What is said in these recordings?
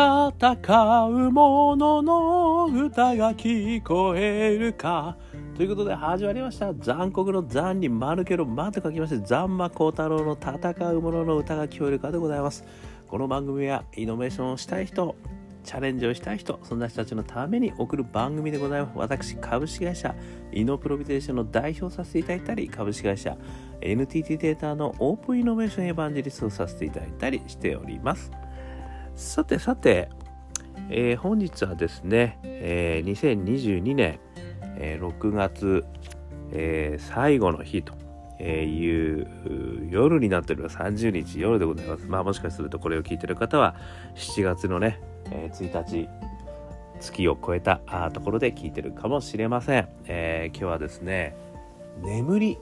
戦う者のの歌が聞こえるか。ということで始まりました。残酷の残に丸けろまと書きまして残魔高太郎の戦う者のの歌が聞こえるかでございますこの番組はイノベーションをしたい人チャレンジをしたい人そんな人たちのために送る番組でございます。私株式会社イノプロビテーションの代表させていただいたり株式会社 NTT データのオープンイノベーションエヴァンジェリストをさせていただいたりしております。さてさて、えー、本日はですね、えー、2022年、えー、6月、えー、最後の日という夜になっております。30日夜でございます。まあもしかするとこれを聞いてる方は7月のね、え、1日月を超えたところで聞いてるかもしれません、え、今日はですね眠り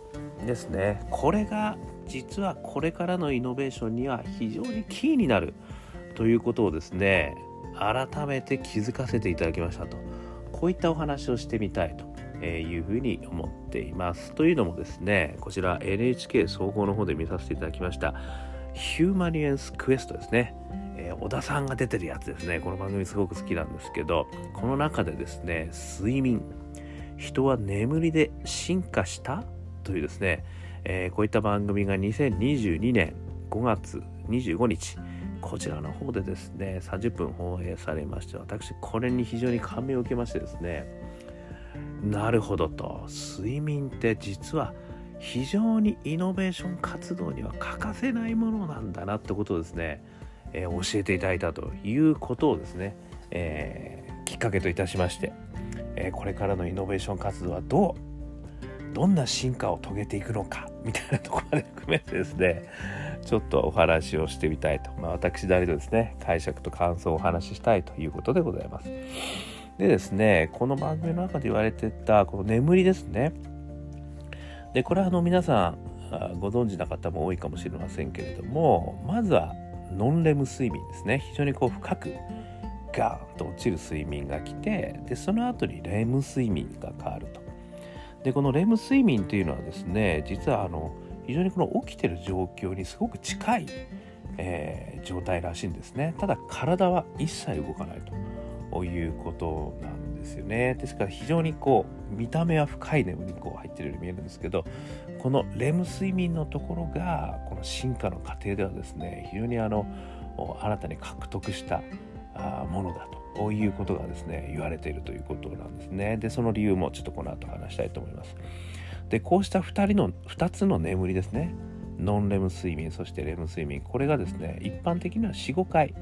ですね。これが実はこれからのイノベーションには非常にキーになるということをですね改めて気づかせていただきましたと。こういったお話をしてみたいというふうに思っています。というのもですねこちら NHK 総合の方で見させていただきましたヒューマニエンスクエストですね、えー、小田さんが出てるやつですね。この番組すごく好きなんですけどこの中でですね睡眠。人は眠りで進化したというですね、えー、こういった番組が2022年5月25日こちらの方でですね30分放映されまして私これに非常に感銘を受けましてですねなるほどと睡眠って実は非常にイノベーション活動には欠かせないものなんだなってことをですね、えー、教えていただいたということをですね、えー、きっかけといたしまして、えー、これからのイノベーション活動はどうどんな進化を遂げていくのかみたいなところまで含めてですねちょっとお話をしてみたいと、まあ、私なりのですね解釈と感想をお話ししたいということでございます。でですねこの番組の中で言われてたこの眠りですね。でこれはあの皆さんご存知な方も多いかもしれませんけれどもまずはノンレム睡眠ですね。非常にこう深くガーンと落ちる睡眠が来てでその後にレム睡眠が変わると。でこのレム睡眠というのはですね実はあの非常にこの起きてる状況にすごく近い、えー、状態らしいんですね。ただ体は一切動かないということなんですよね。ですから非常にこう見た目は深い眠りにこう入ってるように見えるんですけどこのレム睡眠のところがこの進化の過程ではですね非常にあの新たに獲得したものだということがですね言われているということなんですね。でその理由もちょっとこの後話したいと思います。でこうした2人の2つの眠りですね。ノンレム睡眠そしてレム睡眠。これがですね一般的には45回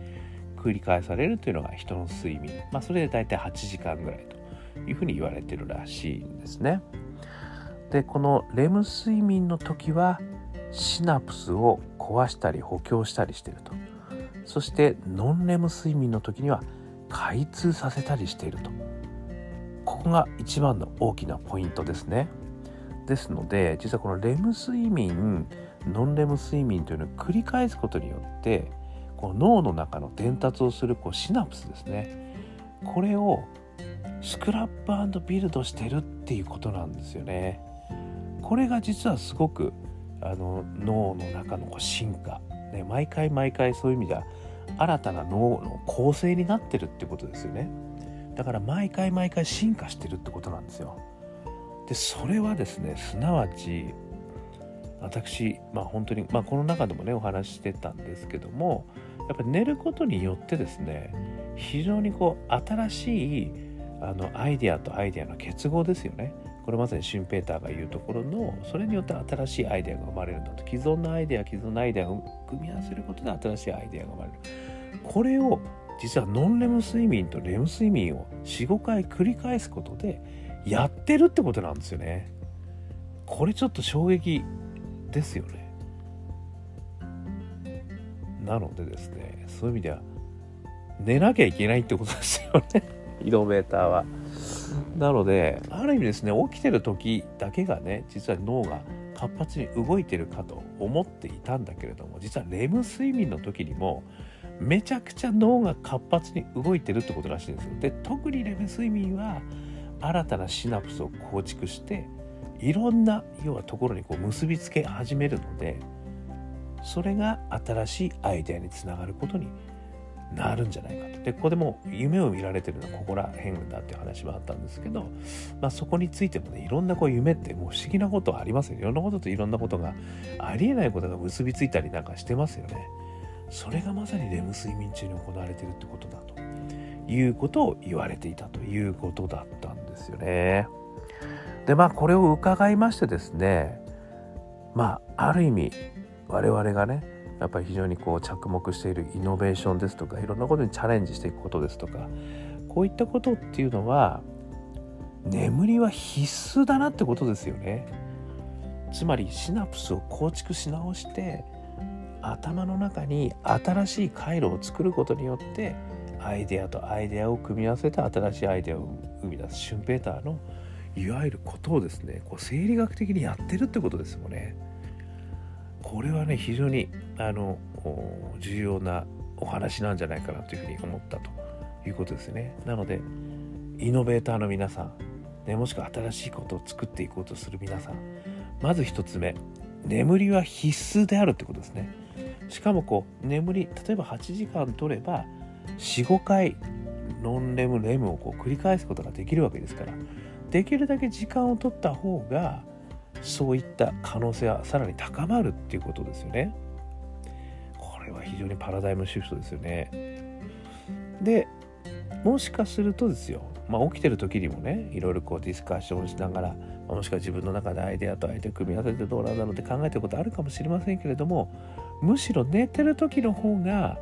繰り返されるというのが人の睡眠。まあそれで大体8時間ぐらいというふうに言われてるらしいんですね。でこのレム睡眠の時はシナプスを壊したり補強したりしてると。そしてノンレム睡眠の時には開通させたりしていると。ここが一番の大きなポイントですね。ですので実はこのレム睡眠ノンレム睡眠というのを繰り返すことによってこの脳の中の伝達をするこうシナプスですね。これをスクラップビルドしてるっていうことなんですよね。これが実はすごくあの脳の中のこう進化、ね、毎回毎回そういう意味では新たな脳の構成になってるってことですよね。だから毎回毎回進化してるってことなんですよ。でそれはですねすなわち私まあ本当に、まあ、この中でもねお話ししてたんですけどもやっぱり寝ることによってですね非常にこう新しいあのアイデアとアイデアの結合ですよね。これまさにシュンペーターが言うところのそれによって新しいアイデアが生まれるんだと。既存のアイデア既存のアイデアを組み合わせることで新しいアイデアが生まれる。これを実はノンレム睡眠とレム睡眠を45回繰り返すことでやってるってことなんですよね。これちょっと衝撃ですよね。なのでですねそういう意味では寝なきゃいけないってことですよね。イノベーターは。なのである意味ですね起きてる時だけがね実は脳が活発に動いてるかと思っていたんだけれども実はレム睡眠の時にもめちゃくちゃ脳が活発に動いてるってことらしいんですよ。で特にレム睡眠は新たなシナプスを構築していろんな要はところにこう結びつけ始めるのでそれが新しいアイデアにつながることになるんじゃないかと。でここでも夢を見られてるのはここら辺だっていう話もあったんですけど、まあ、そこについてもねいろんなこう夢ってもう不思議なことありますよいろんなことといろんなことがありえないことが結びついたりなんかしてますよね。それがまさにレム睡眠中に行われてるってことだということを言われていたということだったんですよね。でまあこれを伺いましてですねまあある意味我々がねやっぱり非常にこう着目しているイノベーションですとかいろんなことにチャレンジしていくことですとかこういったことっていうのは眠りは必須だなってことですよね。つまりシナプスを構築し直して頭の中に新しい回路を作ることによってアイデアとアイデアを組み合わせて新しいアイデアを生み出すシュンペーターのいわゆることをですねこう生理学的にやってるってことですよね。これはね非常にあの重要なお話なんじゃないかなというふうに思ったということですね。なのでイノベーターの皆さん、ね、もしくは新しいことを作っていこうとする皆さんまず1つ目眠りは必須であるってことですね。しかもこう眠り例えば8時間取れば45回ノンレムレムをこう繰り返すことができるわけですからできるだけ時間を取った方がそういった可能性はさらに高まるっていうことですよね。れは非常にパラダイムシフトですよね。でもしかするとですよ、まあ、起きてる時にもねいろいろこうディスカッションしながら、まあ、もしくは自分の中でアイデアと相手を組み合わせてどうなんだろうって考えてることあるかもしれませんけれどもむしろ寝てる時の方が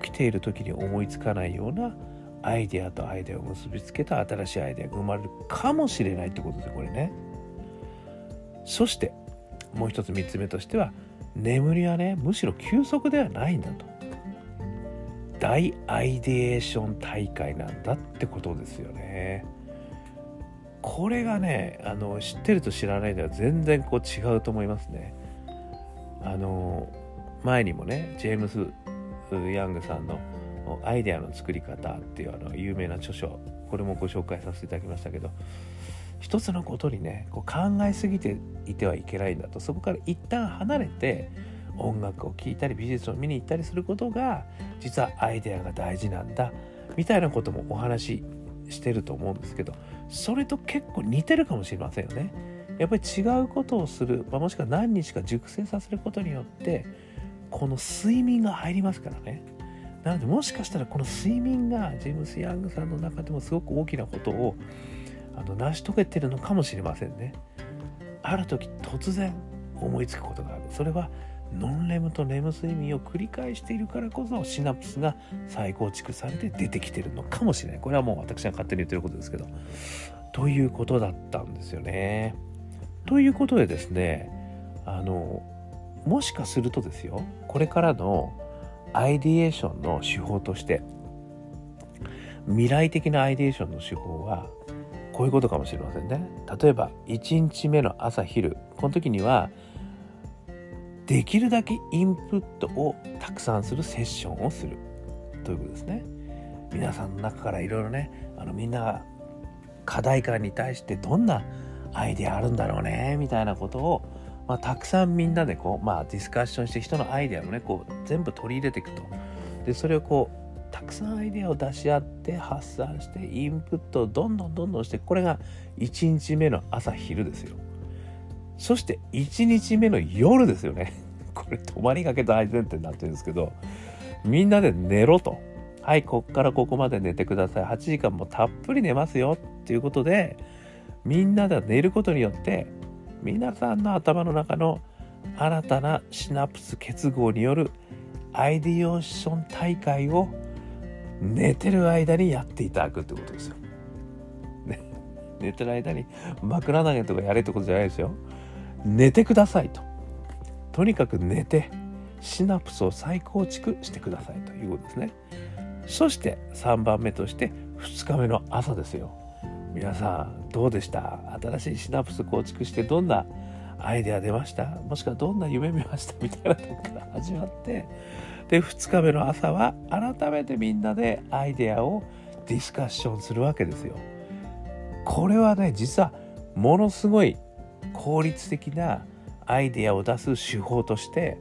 起きている時に思いつかないようなアイデアとアイデアを結びつけた新しいアイデアが生まれるかもしれないってことですこれね。そしてもう一つ3つ目としては眠りはねむしろ休息ではないんだと。大アイデエーション大会なんだってことですよね。これがねあの知ってると知らないでは全然こう違うと思いますね。あの前にもねジェームス・ヤングさんの「アイデアの作り方」っていうあの有名な著書これもご紹介させていただきましたけど一つのことにねこう考えすぎていてはいけないんだとそこから一旦離れて音楽を聴いたり美術を見に行ったりすることが実はアイデアが大事なんだみたいなこともお話ししてると思うんですけどそれと結構似てるかもしれませんよね。やっぱり違うことをする、まあ、もしくは何日か熟成させることによってこの睡眠が入りますからね。なのでもしかしたらこの睡眠がジェームス・ヤングさんの中でもすごく大きなことをあの成し遂げてるのかもしれませんね。ある時突然思いつくことがある。それはノンレムとレム睡眠を繰り返しているからこそシナプスが再構築されて出てきてるのかもしれない。これはもう私が勝手に言ってることですけど。ということだったんですよね。ということでですね、あの、もしかするとですよ、これからのアイディエーションの手法として、未来的なアイディエーションの手法は、こういうことかもしれませんね。例えば1日目の朝昼この時にはできるだけインプットをたくさんするセッションをするということですね。皆さんの中からいろいろねあのみんなが課題感に対してどんなアイデアあるんだろうねみたいなことを、まあ、たくさんみんなでこう、まあ、ディスカッションして人のアイデアをねこう全部取り入れていくとでそれをこうたくさんアイデアを出し合って発散してインプットをどんどんどんどんしてこれが1日目の朝昼ですよ。そして1日目の夜ですよね。これ泊まりがけ大前提になってるんですけどみんなで寝ろと。はいこっからここまで寝てください。8時間もたっぷり寝ますよ。っていうことでみんなで寝ることによって皆さんの頭の中の新たなシナプス結合によるアイディオーション大会を寝てる間にやっていただくってことですよ。ね、寝てる間に枕投げとかやれってことじゃないですよ。寝てくださいと。とにかく寝てシナプスを再構築してくださいということですね。そして3番目として2日目の朝ですよ。皆さんどうでした？新しいシナプス構築してどんなアイデア出ました？もしくはどんな夢見ました？みたいなとこから始まってで2日目の朝は改めてみんなでアイデアをディスカッションするわけですよ。これはね実はものすごい効率的なアイデアを出す手法として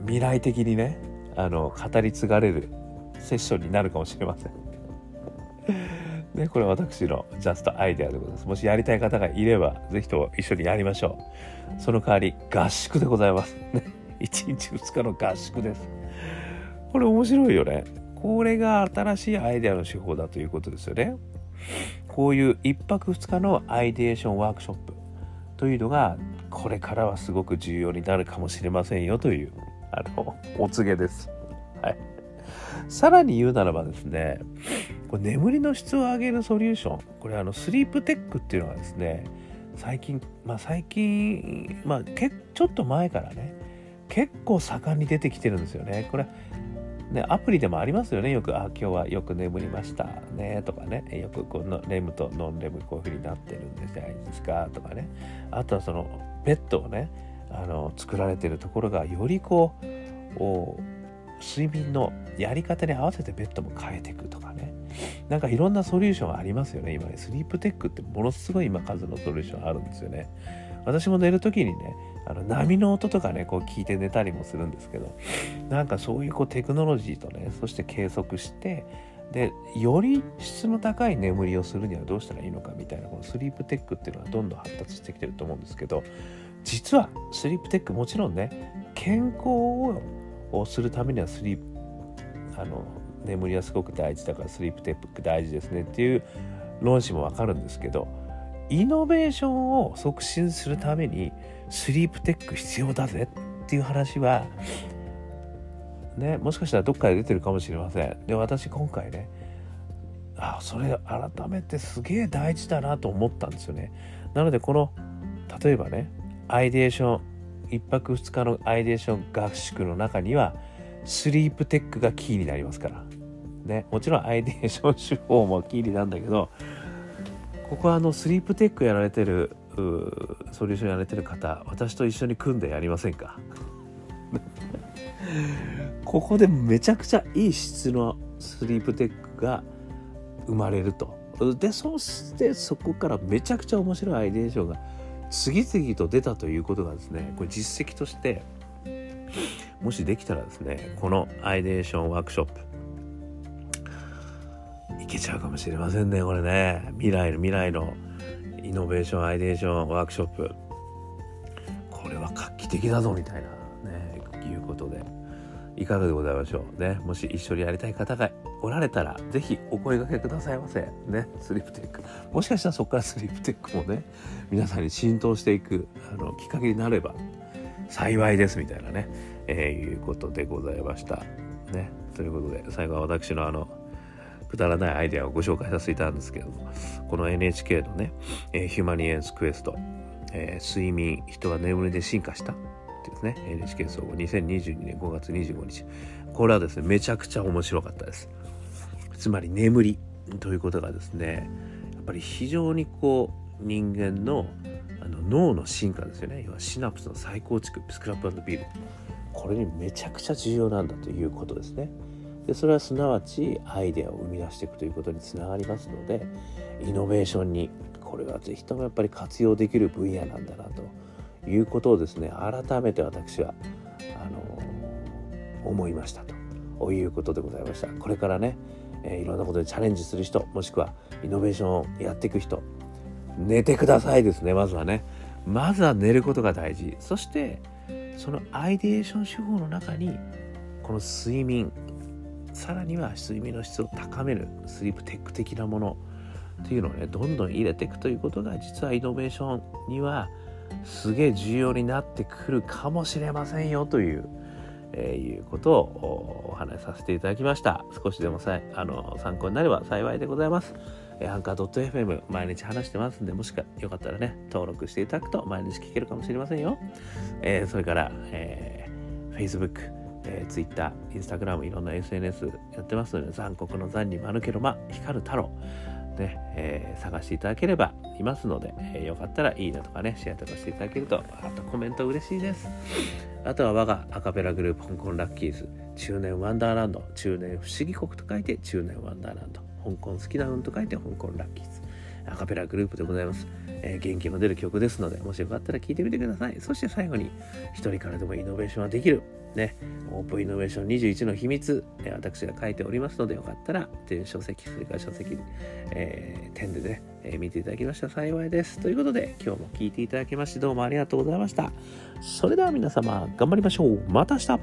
未来的にねあの語り継がれるセッションになるかもしれません。ね、これ私のジャストアイデアでございます。もしやりたい方がいれば、ぜひとも一緒にやりましょう。その代わり、合宿でございます。1日2日の合宿です。これ面白いよね。これが新しいアイデアの手法だということですよね。こういう1泊2日のアイデエーションワークショップというのがこれからはすごく重要になるかもしれませんよというあのお告げです。はい。さらに言うならばですね、これ眠りの質を上げるソリューション、これあのスリープテックっていうのがですね、最近、まあ最近、まあけちょっと前からね、結構盛んに出てきてるんですよね。これね、アプリでもありますよね。よく、あ、今日はよく眠りましたね、とかね。よくこのレムとノンレムこういう風になってるんじゃないですか、とかね。あとはその、ベッドをね、あの、作られてるところが、よりこう、睡眠のやり方に合わせてベッドも変えていくとかね。なんかいろんなソリューションありますよね。今ね、スリープテックってものすごい今数のソリューションあるんですよね。私も寝る時にね、あの波の音とかねこう聞いて寝たりもするんですけどなんかそういうこうテクノロジーとねそして計測してでより質の高い眠りをするにはどうしたらいいのかみたいなこのスリープテックっていうのはどんどん発達してきてると思うんですけど実はスリープテックもちろんね健康をするためにはスリープあの眠りはすごく大事だからスリープテック大事ですねっていう論旨もわかるんですけどイノベーションを促進するためにスリープテック必要だぜっていう話はねもしかしたらどっかで出てるかもしれません。で私今回ねあそれ改めてすげえ大事だなと思ったんですよね。なのでこの例えばねアイデーション1泊2日のアイデーション合宿の中にはスリープテックがキーになりますから。ねもちろんアイデーション手法もキーになるんだけどここはあのスリープテックやられてるソリューションやられてる方私と一緒に組んでやりませんか？ここでめちゃくちゃいい質のスリープテックが生まれると。でそしてそこからめちゃくちゃ面白いアイデーションが次々と出たということがですねこれ実績としてもしできたらですねこのアイデーションワークショップいけちゃうかもしれませんねこれね。未来の未来のイノベーションアイデーションワークショップ。これは画期的だぞみたいなねいうことで。いかがでございましょうね。もし一緒にやりたい方がおられたら是非お声がけくださいませ。ねスリープテック。もしかしたらそこからスリープテックもね皆さんに浸透していくあのきっかけになれば幸いですみたいなね、えー、いうことでございました。ね。ということで最後は私のあのくだらないアイデアをご紹介させていただいたんですけどもこの NHK のね、えー、ヒューマニエンスクエスト、えー、睡眠人が眠りで進化したってですね NHK 総合2022年5月25日これはですねめちゃくちゃ面白かったです。つまり眠りということがですねやっぱり非常にこう人間のあの脳の進化ですよね。要はシナプスの再構築スクラップビル。これにめちゃくちゃ重要なんだということですね。でそれはすなわちアイデアを生み出していくということにつながりますのでイノベーションにこれは是非ともやっぱり活用できる分野なんだなということをですね改めて私はあの思いましたということでございました。これからね、え、いろんなことにチャレンジする人もしくはイノベーションをやっていく人寝てくださいですねまずはね。まずは寝ることが大事。そしてそのアイデーション手法の中にこの睡眠さらには睡眠の質を高めるスリープテック的なものっていうのをねどんどん入れていくということが実はイノベーションにはすげえ重要になってくるかもしれませんよという、えー、いうことをお話しさせていただきました。少しでもさあの参考になれば幸いでございます。アンカー .fm 毎日話してますんでもしかよかったらね登録していただくと毎日聞けるかもしれませんよ、えー、それから、えー、Facebook えー、Twitter、Instagram いろんな SNS やってますので残酷の残に間抜けろま光る太郎ね、えー、探していただければいますので、えー、よかったらいいねとかね、シェアとかしていただけると、あとコメント嬉しいです。あとは我がアカペラグループ香港ラッキーズ、中年ワンダーランド、中年不思議国と書いて中年ワンダーランド、香港好きな運と書いて香港ラッキーズ。アカペラグループでございます、えー、元気の出る曲ですのでもしよかったら聴いてみてくださいそして最後に一人からでもイノベーションはできるね、オープンイノベーション21の秘密、え私が書いておりますので、よかったら、電子書籍、それから書籍、えー、点でね、え、見ていただきました幸いです。ということで、今日も聴いていただきまして、どうもありがとうございました。それでは皆様、頑張りましょう。また明日